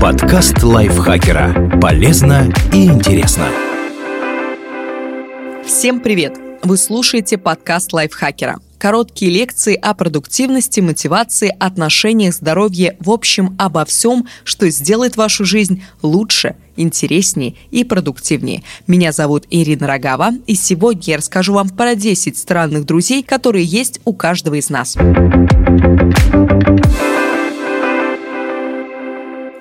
Подкаст лайфхакера. Полезно и интересно. Всем привет! Вы слушаете подкаст лайфхакера. Короткие лекции о продуктивности, мотивации, отношениях, здоровье, в общем, обо всем, что сделает вашу жизнь лучше, интереснее и продуктивнее. Меня зовут Ирина Рогава, и сегодня я расскажу вам про 10 странных друзей, которые есть у каждого из нас.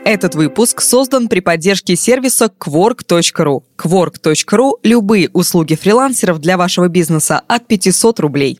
Этот выпуск создан при поддержке сервиса Quark.ru. Quark.ru – любые услуги фрилансеров для вашего бизнеса от 500 рублей.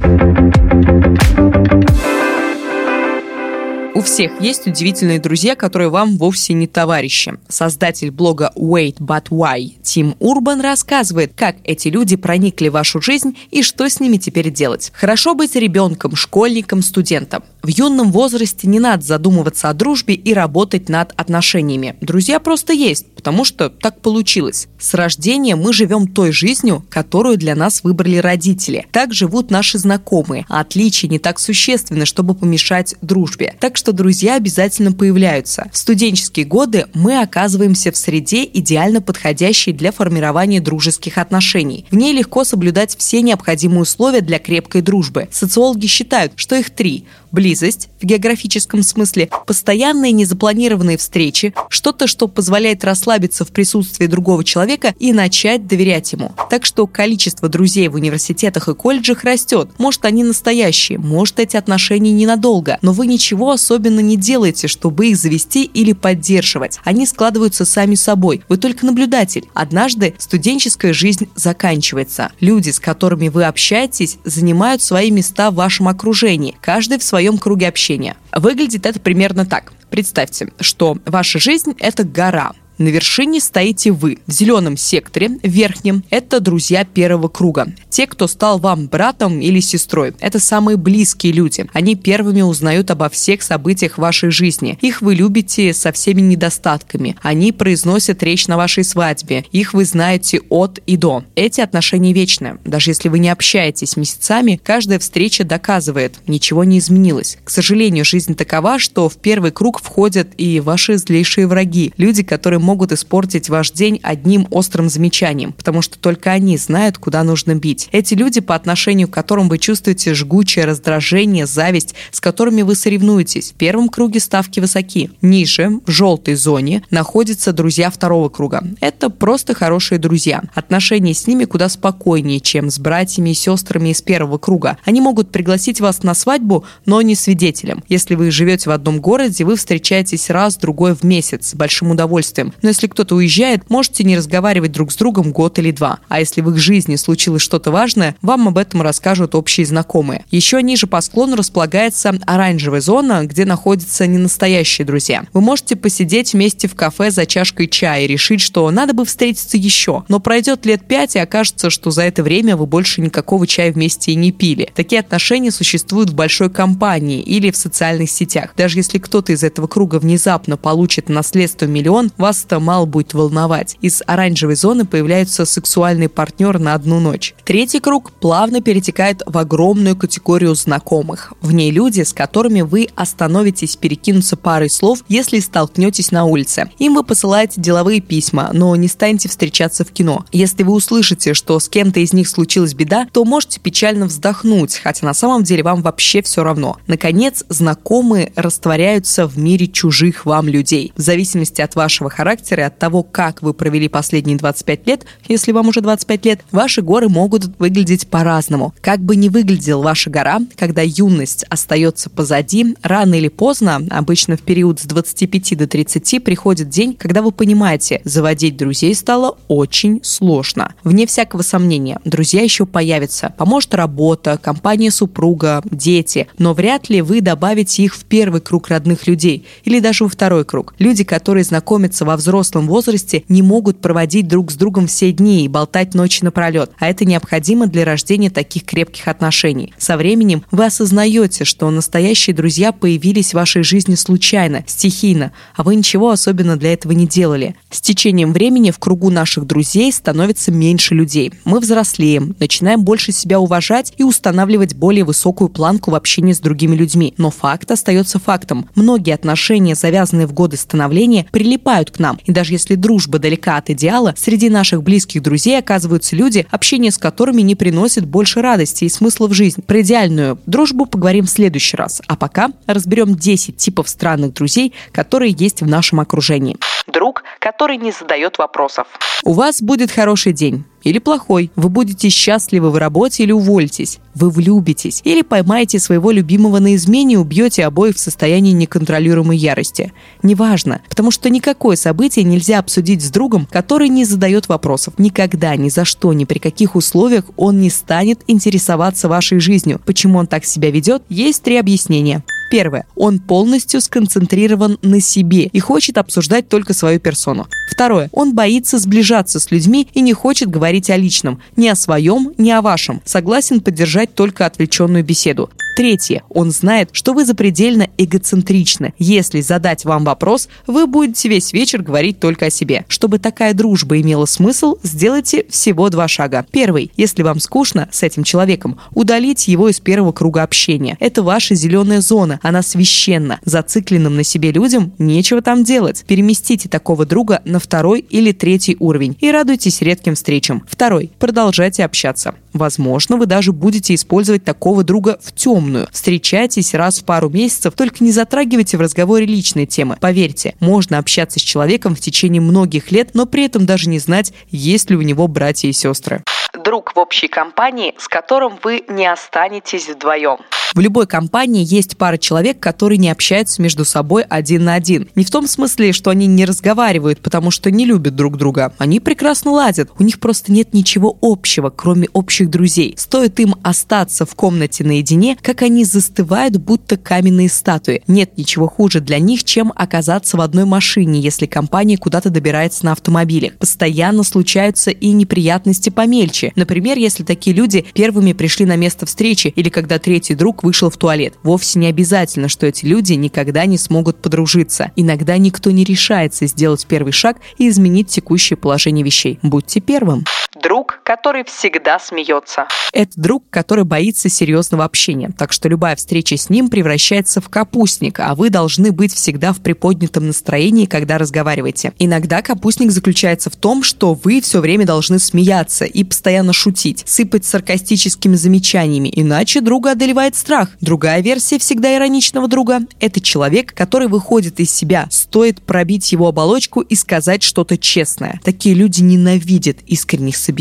У всех есть удивительные друзья, которые вам вовсе не товарищи. Создатель блога Wait But Why Тим Урбан рассказывает, как эти люди проникли в вашу жизнь и что с ними теперь делать. Хорошо быть ребенком, школьником, студентом. В юном возрасте не надо задумываться о дружбе и работать над отношениями. Друзья просто есть, потому что так получилось. С рождения мы живем той жизнью, которую для нас выбрали родители. Так живут наши знакомые, а отличия не так существенны, чтобы помешать дружбе. Так что друзья обязательно появляются. В студенческие годы мы оказываемся в среде, идеально подходящей для формирования дружеских отношений. В ней легко соблюдать все необходимые условия для крепкой дружбы. Социологи считают, что их три – близость в географическом смысле, постоянные незапланированные встречи, что-то, что позволяет расслабиться в присутствии другого человека и начать доверять ему. Так что количество друзей в университетах и колледжах растет. Может, они настоящие, может, эти отношения ненадолго, но вы ничего особенно не делаете, чтобы их завести или поддерживать. Они складываются сами собой. Вы только наблюдатель. Однажды студенческая жизнь заканчивается. Люди, с которыми вы общаетесь, занимают свои места в вашем окружении, каждый в своем круге общения. Выглядит это примерно так. Представьте, что ваша жизнь – это гора – на вершине стоите вы. В зеленом секторе, верхнем, это друзья первого круга. Те, кто стал вам братом или сестрой. Это самые близкие люди. Они первыми узнают обо всех событиях вашей жизни. Их вы любите со всеми недостатками. Они произносят речь на вашей свадьбе. Их вы знаете от и до. Эти отношения вечны. Даже если вы не общаетесь месяцами, каждая встреча доказывает, ничего не изменилось. К сожалению, жизнь такова, что в первый круг входят и ваши злейшие враги. Люди, которые могут испортить ваш день одним острым замечанием, потому что только они знают, куда нужно бить. Эти люди, по отношению к которым вы чувствуете жгучее раздражение, зависть, с которыми вы соревнуетесь, в первом круге ставки высоки. Ниже, в желтой зоне, находятся друзья второго круга. Это просто хорошие друзья. Отношения с ними куда спокойнее, чем с братьями и сестрами из первого круга. Они могут пригласить вас на свадьбу, но не свидетелем. Если вы живете в одном городе, вы встречаетесь раз-другой в месяц с большим удовольствием но если кто-то уезжает, можете не разговаривать друг с другом год или два. А если в их жизни случилось что-то важное, вам об этом расскажут общие знакомые. Еще ниже по склону располагается оранжевая зона, где находятся ненастоящие друзья. Вы можете посидеть вместе в кафе за чашкой чая и решить, что надо бы встретиться еще. Но пройдет лет пять и окажется, что за это время вы больше никакого чая вместе и не пили. Такие отношения существуют в большой компании или в социальных сетях. Даже если кто-то из этого круга внезапно получит наследство миллион, вас это мало будет волновать. Из оранжевой зоны появляются сексуальные партнеры на одну ночь. Третий круг плавно перетекает в огромную категорию знакомых. В ней люди, с которыми вы остановитесь перекинуться парой слов, если столкнетесь на улице. Им вы посылаете деловые письма, но не станете встречаться в кино. Если вы услышите, что с кем-то из них случилась беда, то можете печально вздохнуть, хотя на самом деле вам вообще все равно. Наконец, знакомые растворяются в мире чужих вам людей. В зависимости от вашего характера характера от того, как вы провели последние 25 лет, если вам уже 25 лет, ваши горы могут выглядеть по-разному. Как бы ни выглядела ваша гора, когда юность остается позади, рано или поздно, обычно в период с 25 до 30, приходит день, когда вы понимаете, заводить друзей стало очень сложно. Вне всякого сомнения, друзья еще появятся. Поможет работа, компания супруга, дети, но вряд ли вы добавите их в первый круг родных людей или даже во второй круг. Люди, которые знакомятся во взрослом взрослом возрасте не могут проводить друг с другом все дни и болтать ночи напролет, а это необходимо для рождения таких крепких отношений. Со временем вы осознаете, что настоящие друзья появились в вашей жизни случайно, стихийно, а вы ничего особенно для этого не делали. С течением времени в кругу наших друзей становится меньше людей. Мы взрослеем, начинаем больше себя уважать и устанавливать более высокую планку в общении с другими людьми. Но факт остается фактом. Многие отношения, завязанные в годы становления, прилипают к нам. И даже если дружба далека от идеала, среди наших близких друзей оказываются люди, общение с которыми не приносит больше радости и смысла в жизнь. Про идеальную дружбу поговорим в следующий раз. А пока разберем 10 типов странных друзей, которые есть в нашем окружении. Друг, который не задает вопросов. У вас будет хороший день или плохой. Вы будете счастливы в работе или уволитесь. Вы влюбитесь. Или поймаете своего любимого на измене и убьете обоих в состоянии неконтролируемой ярости. Неважно, потому что никакое событие нельзя обсудить с другом, который не задает вопросов. Никогда, ни за что, ни при каких условиях он не станет интересоваться вашей жизнью. Почему он так себя ведет? Есть три объяснения. Первое. Он полностью сконцентрирован на себе и хочет обсуждать только свою персону. Второе. Он боится сближаться с людьми и не хочет говорить о личном, ни о своем, ни о вашем. Согласен поддержать только отвлеченную беседу. Третье. Он знает, что вы запредельно эгоцентричны. Если задать вам вопрос, вы будете весь вечер говорить только о себе. Чтобы такая дружба имела смысл, сделайте всего два шага. Первый. Если вам скучно с этим человеком, удалите его из первого круга общения. Это ваша зеленая зона. Она священна. Зацикленным на себе людям нечего там делать. Переместите такого друга на второй или третий уровень и радуйтесь редким встречам. Второй. Продолжайте общаться. Возможно, вы даже будете использовать такого друга в темную. Встречайтесь раз в пару месяцев, только не затрагивайте в разговоре личные темы. Поверьте, можно общаться с человеком в течение многих лет, но при этом даже не знать, есть ли у него братья и сестры друг в общей компании, с которым вы не останетесь вдвоем. В любой компании есть пара человек, которые не общаются между собой один на один. Не в том смысле, что они не разговаривают, потому что не любят друг друга. Они прекрасно ладят. У них просто нет ничего общего, кроме общих друзей. Стоит им остаться в комнате наедине, как они застывают, будто каменные статуи. Нет ничего хуже для них, чем оказаться в одной машине, если компания куда-то добирается на автомобиле. Постоянно случаются и неприятности помельче. Например, если такие люди первыми пришли на место встречи или когда третий друг вышел в туалет. Вовсе не обязательно, что эти люди никогда не смогут подружиться. Иногда никто не решается сделать первый шаг и изменить текущее положение вещей. Будьте первым. Друг, который всегда смеется. Это друг, который боится серьезного общения, так что любая встреча с ним превращается в капустник, а вы должны быть всегда в приподнятом настроении, когда разговариваете. Иногда капустник заключается в том, что вы все время должны смеяться и постоянно шутить, сыпать саркастическими замечаниями, иначе друга одолевает страх. Другая версия всегда ироничного друга – это человек, который выходит из себя, стоит пробить его оболочку и сказать что-то честное. Такие люди ненавидят искренних собеседников,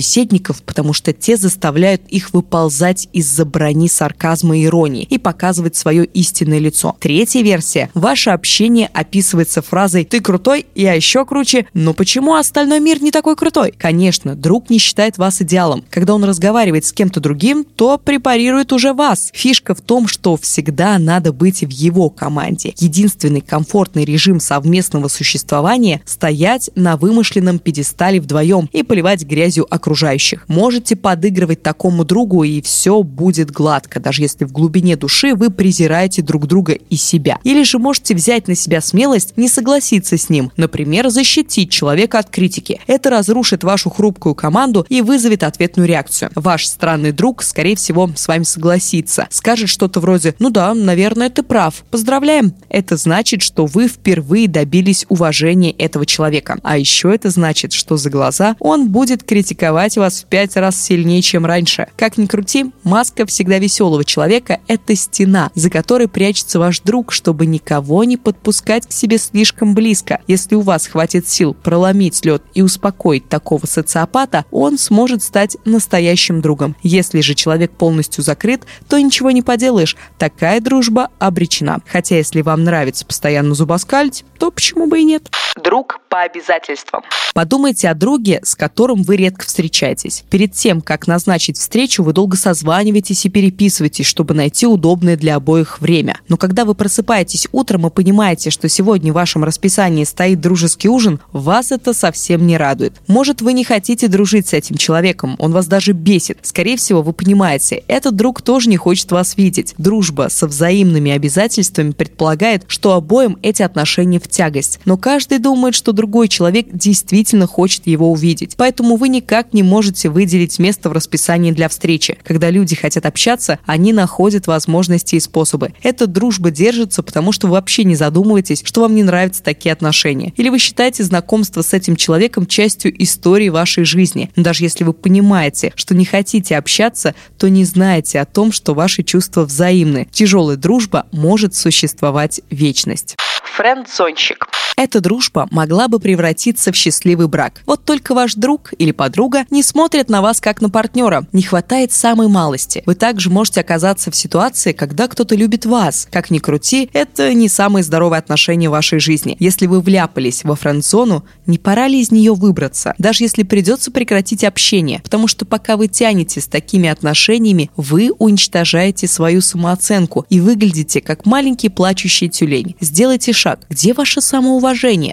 потому что те заставляют их выползать из-за брони сарказма и иронии и показывать свое истинное лицо. Третья версия. Ваше общение описывается фразой «ты крутой, я еще круче, но почему остальной мир не такой крутой?» Конечно, друг не считает вас идеалом. Когда он разговаривает с кем-то другим, то препарирует уже вас. Фишка в том, что всегда надо быть в его команде. Единственный комфортный режим совместного существования – стоять на вымышленном пьедестале вдвоем и поливать грязью окружающих. Можете подыгрывать такому другу, и все будет гладко, даже если в глубине души вы презираете друг друга и себя. Или же можете взять на себя смелость не согласиться с ним, например, защитить человека от критики. Это разрушит вашу хрупкую команду и вызовет ответную реакцию. Ваш странный друг, скорее всего, с вами согласится, скажет что-то вроде «Ну да, наверное, ты прав. Поздравляем!» Это значит, что вы впервые добились уважения этого человека. А еще это значит, что за глаза он будет критиковать критиковать вас в пять раз сильнее, чем раньше. Как ни крути, маска всегда веселого человека – это стена, за которой прячется ваш друг, чтобы никого не подпускать к себе слишком близко. Если у вас хватит сил проломить лед и успокоить такого социопата, он сможет стать настоящим другом. Если же человек полностью закрыт, то ничего не поделаешь. Такая дружба обречена. Хотя если вам нравится постоянно зубоскалить, то почему бы и нет? Друг по обязательствам. Подумайте о друге, с которым вы редко встречаетесь встречаетесь. Перед тем, как назначить встречу, вы долго созваниваетесь и переписываетесь, чтобы найти удобное для обоих время. Но когда вы просыпаетесь утром и понимаете, что сегодня в вашем расписании стоит дружеский ужин, вас это совсем не радует. Может, вы не хотите дружить с этим человеком, он вас даже бесит. Скорее всего, вы понимаете, этот друг тоже не хочет вас видеть. Дружба со взаимными обязательствами предполагает, что обоим эти отношения в тягость. Но каждый думает, что другой человек действительно хочет его увидеть. Поэтому вы никак не можете выделить место в расписании для встречи. Когда люди хотят общаться, они находят возможности и способы. Эта дружба держится, потому что вы вообще не задумываетесь, что вам не нравятся такие отношения. Или вы считаете знакомство с этим человеком частью истории вашей жизни. Но даже если вы понимаете, что не хотите общаться, то не знаете о том, что ваши чувства взаимны. Тяжелая дружба может существовать вечность. Френд-зонщик. Эта дружба могла бы превратиться в счастливый брак. Вот только ваш друг или подруга не смотрят на вас как на партнера. Не хватает самой малости. Вы также можете оказаться в ситуации, когда кто-то любит вас. Как ни крути, это не самые здоровые отношения в вашей жизни. Если вы вляпались во френд-зону, не пора ли из нее выбраться? Даже если придется прекратить общение. Потому что пока вы тянете с такими отношениями, вы уничтожаете свою самооценку и выглядите как маленький плачущий тюлень. Сделайте шаг. Где ваше самоуважение?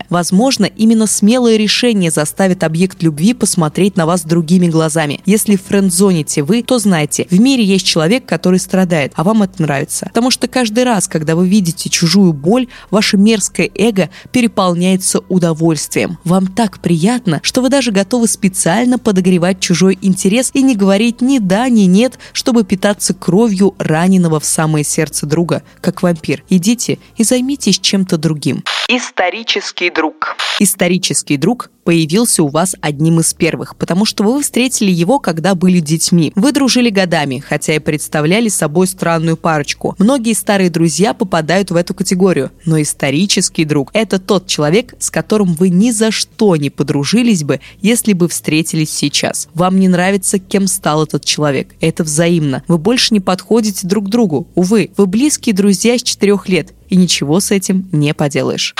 Возможно, именно смелое решение заставит объект любви посмотреть на вас другими глазами. Если френдзоните вы, то знайте, в мире есть человек, который страдает, а вам это нравится. Потому что каждый раз, когда вы видите чужую боль, ваше мерзкое эго переполняется удовольствием. Вам так приятно, что вы даже готовы специально подогревать чужой интерес и не говорить ни да, ни нет, чтобы питаться кровью раненого в самое сердце друга, как вампир. Идите и займитесь чем-то другим. Исторический друг. Исторический друг появился у вас одним из первых, потому что вы встретили его, когда были детьми. Вы дружили годами, хотя и представляли собой странную парочку. Многие старые друзья попадают в эту категорию, но исторический друг – это тот человек, с которым вы ни за что не подружились бы, если бы встретились сейчас. Вам не нравится, кем стал этот человек. Это взаимно. Вы больше не подходите друг другу. Увы, вы близкие друзья с четырех лет, и ничего с этим не поделаешь.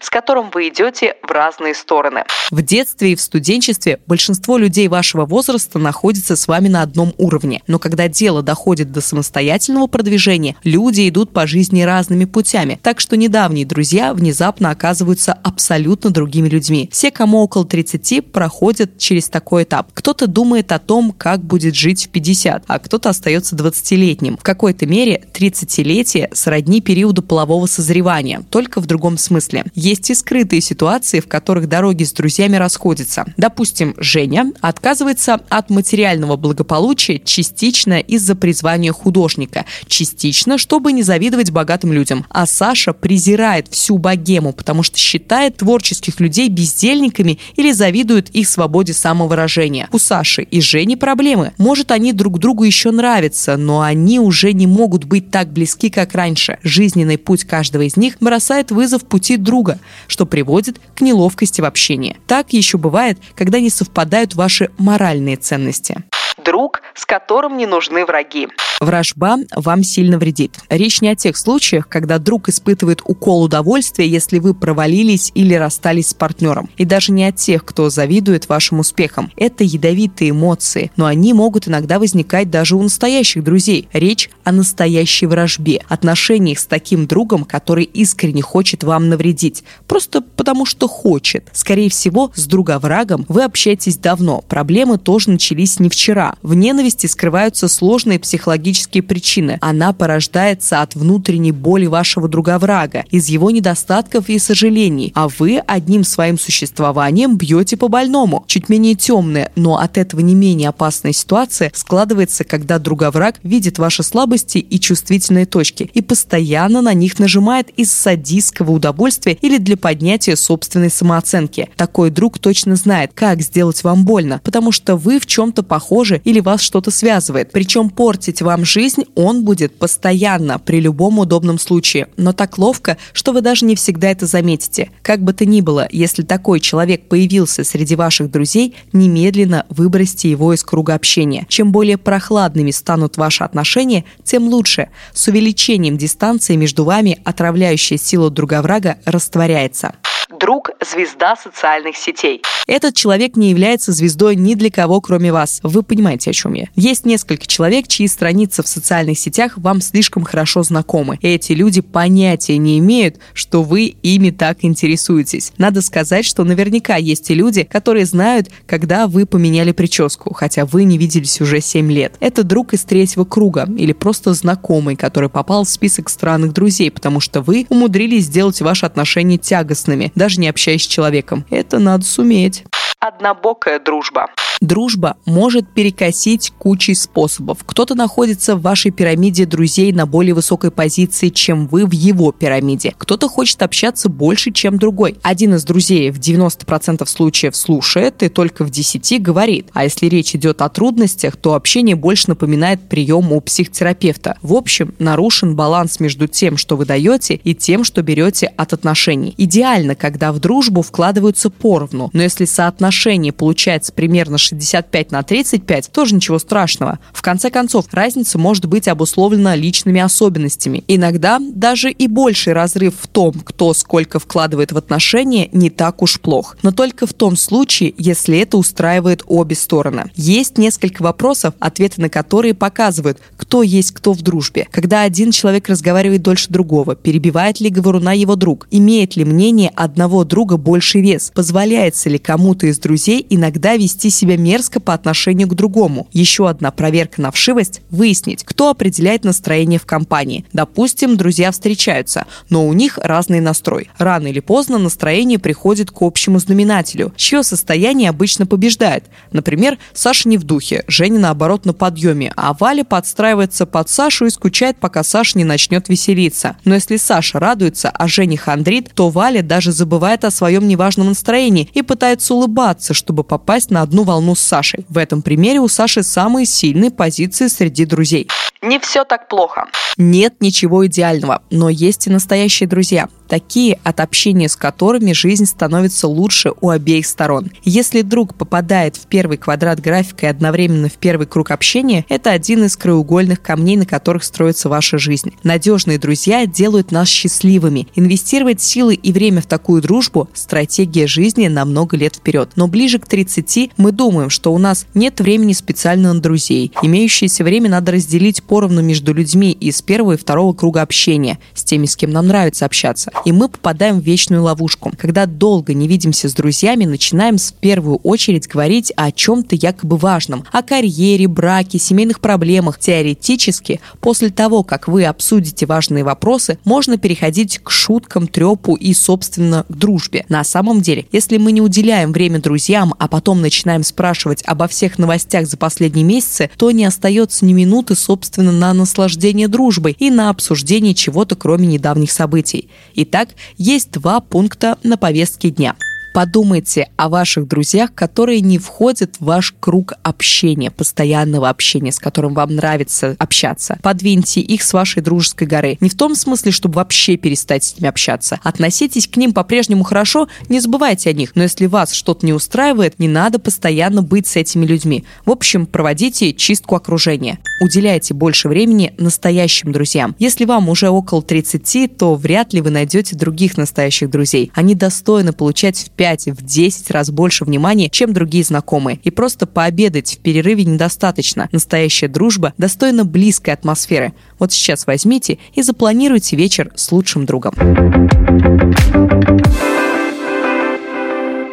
С которым вы идете в разные стороны. В детстве и в студенчестве большинство людей вашего возраста находится с вами на одном уровне. Но когда дело доходит до самостоятельного продвижения, люди идут по жизни разными путями. Так что недавние друзья внезапно оказываются абсолютно другими людьми. Все, кому около 30, проходят через такой этап. Кто-то думает о том, как будет жить в 50, а кто-то остается 20-летним. В какой-то мере 30-летие сродни периоду полового созревания, только в другом смысле. Есть и скрытые ситуации, в которых дороги с друзьями расходятся. Допустим, Женя отказывается от материального благополучия частично из-за призвания художника, частично, чтобы не завидовать богатым людям. А Саша презирает всю богему, потому что считает творческих людей бездельниками или завидует их свободе самовыражения. У Саши и Жени проблемы. Может, они друг другу еще нравятся, но они уже не могут быть так близки, как раньше. Жизненный путь каждого из них бросает вызов пути друга, что приводит к неловкости в общении. Так еще бывает, когда не совпадают ваши моральные ценности друг, с которым не нужны враги. Вражба вам сильно вредит. Речь не о тех случаях, когда друг испытывает укол удовольствия, если вы провалились или расстались с партнером. И даже не о тех, кто завидует вашим успехам. Это ядовитые эмоции, но они могут иногда возникать даже у настоящих друзей. Речь о настоящей вражбе, отношениях с таким другом, который искренне хочет вам навредить. Просто потому что хочет. Скорее всего, с друга-врагом вы общаетесь давно. Проблемы тоже начались не вчера. В ненависти скрываются сложные психологические причины. Она порождается от внутренней боли вашего друга-врага, из его недостатков и сожалений, а вы одним своим существованием бьете по больному. Чуть менее темная, но от этого не менее опасная ситуация складывается, когда друга-враг видит ваши слабости и чувствительные точки и постоянно на них нажимает из садистского удовольствия или для поднятия собственной самооценки. Такой друг точно знает, как сделать вам больно, потому что вы в чем-то похожи или вас что-то связывает. Причем портить вам жизнь он будет постоянно, при любом удобном случае. Но так ловко, что вы даже не всегда это заметите. Как бы то ни было, если такой человек появился среди ваших друзей, немедленно выбросьте его из круга общения. Чем более прохладными станут ваши отношения, тем лучше. С увеличением дистанции между вами отравляющая сила друга врага растворяется. Друг – звезда социальных сетей. Этот человек не является звездой ни для кого, кроме вас. Вы понимаете, о чем я. Есть несколько человек, чьи страницы в социальных сетях вам слишком хорошо знакомы. Эти люди понятия не имеют, что вы ими так интересуетесь. Надо сказать, что наверняка есть и люди, которые знают, когда вы поменяли прическу, хотя вы не виделись уже 7 лет. Это друг из третьего круга или просто знакомый, который попал в список странных друзей, потому что вы умудрились сделать ваши отношения тягостными, даже не общаясь с человеком. Это надо суметь. Однобокая дружба. Дружба может перекосить кучей способов. Кто-то находится в вашей пирамиде друзей на более высокой позиции, чем вы в его пирамиде. Кто-то хочет общаться больше, чем другой. Один из друзей в 90% случаев слушает и только в 10 говорит. А если речь идет о трудностях, то общение больше напоминает прием у психотерапевта. В общем, нарушен баланс между тем, что вы даете, и тем, что берете от отношений. Идеально, когда в дружбу вкладываются поровну, но если соотношение получается примерно 65 на 35, тоже ничего страшного. В конце концов, разница может быть обусловлена личными особенностями. Иногда даже и больший разрыв в том, кто сколько вкладывает в отношения, не так уж плох. Но только в том случае, если это устраивает обе стороны. Есть несколько вопросов, ответы на которые показывают, кто есть кто в дружбе. Когда один человек разговаривает дольше другого, перебивает ли говоруна его друг, имеет ли мнение одного друга больший вес, позволяется ли кому-то из друзей иногда вести себя мерзко по отношению к другому. Еще одна проверка на вшивость – выяснить, кто определяет настроение в компании. Допустим, друзья встречаются, но у них разный настрой. Рано или поздно настроение приходит к общему знаменателю, чье состояние обычно побеждает. Например, Саша не в духе, Женя наоборот на подъеме, а Валя подстраивается под Сашу и скучает, пока Саша не начнет веселиться. Но если Саша радуется, а Женя хандрит, то Валя даже забывает о своем неважном настроении и пытается улыбаться, чтобы попасть на одну волну волну с Сашей. В этом примере у Саши самые сильные позиции среди друзей. Не все так плохо. Нет ничего идеального, но есть и настоящие друзья такие, от общения с которыми жизнь становится лучше у обеих сторон. Если друг попадает в первый квадрат графика и одновременно в первый круг общения, это один из краеугольных камней, на которых строится ваша жизнь. Надежные друзья делают нас счастливыми. Инвестировать силы и время в такую дружбу – стратегия жизни на много лет вперед. Но ближе к 30 мы думаем, что у нас нет времени специально на друзей. Имеющееся время надо разделить поровну между людьми из первого и второго круга общения, с теми, с кем нам нравится общаться и мы попадаем в вечную ловушку. Когда долго не видимся с друзьями, начинаем в первую очередь говорить о чем-то якобы важном, о карьере, браке, семейных проблемах. Теоретически, после того, как вы обсудите важные вопросы, можно переходить к шуткам, трепу и, собственно, к дружбе. На самом деле, если мы не уделяем время друзьям, а потом начинаем спрашивать обо всех новостях за последние месяцы, то не остается ни минуты, собственно, на наслаждение дружбой и на обсуждение чего-то, кроме недавних событий. Итак, есть два пункта на повестке дня – Подумайте о ваших друзьях, которые не входят в ваш круг общения, постоянного общения, с которым вам нравится общаться. Подвиньте их с вашей дружеской горы. Не в том смысле, чтобы вообще перестать с ними общаться. Относитесь к ним по-прежнему хорошо, не забывайте о них. Но если вас что-то не устраивает, не надо постоянно быть с этими людьми. В общем, проводите чистку окружения. Уделяйте больше времени настоящим друзьям. Если вам уже около 30, то вряд ли вы найдете других настоящих друзей. Они достойны получать в 5 5, в 10 раз больше внимания, чем другие знакомые. И просто пообедать в перерыве недостаточно. Настоящая дружба достойна близкой атмосферы. Вот сейчас возьмите и запланируйте вечер с лучшим другом.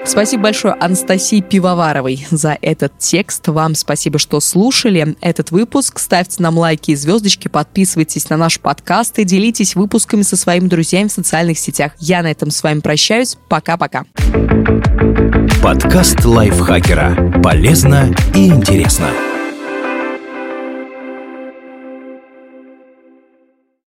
Спасибо большое Анастасии Пивоваровой за этот текст. Вам спасибо, что слушали этот выпуск. Ставьте нам лайки и звездочки, подписывайтесь на наш подкаст и делитесь выпусками со своими друзьями в социальных сетях. Я на этом с вами прощаюсь. Пока-пока. Подкаст лайфхакера. Полезно и интересно.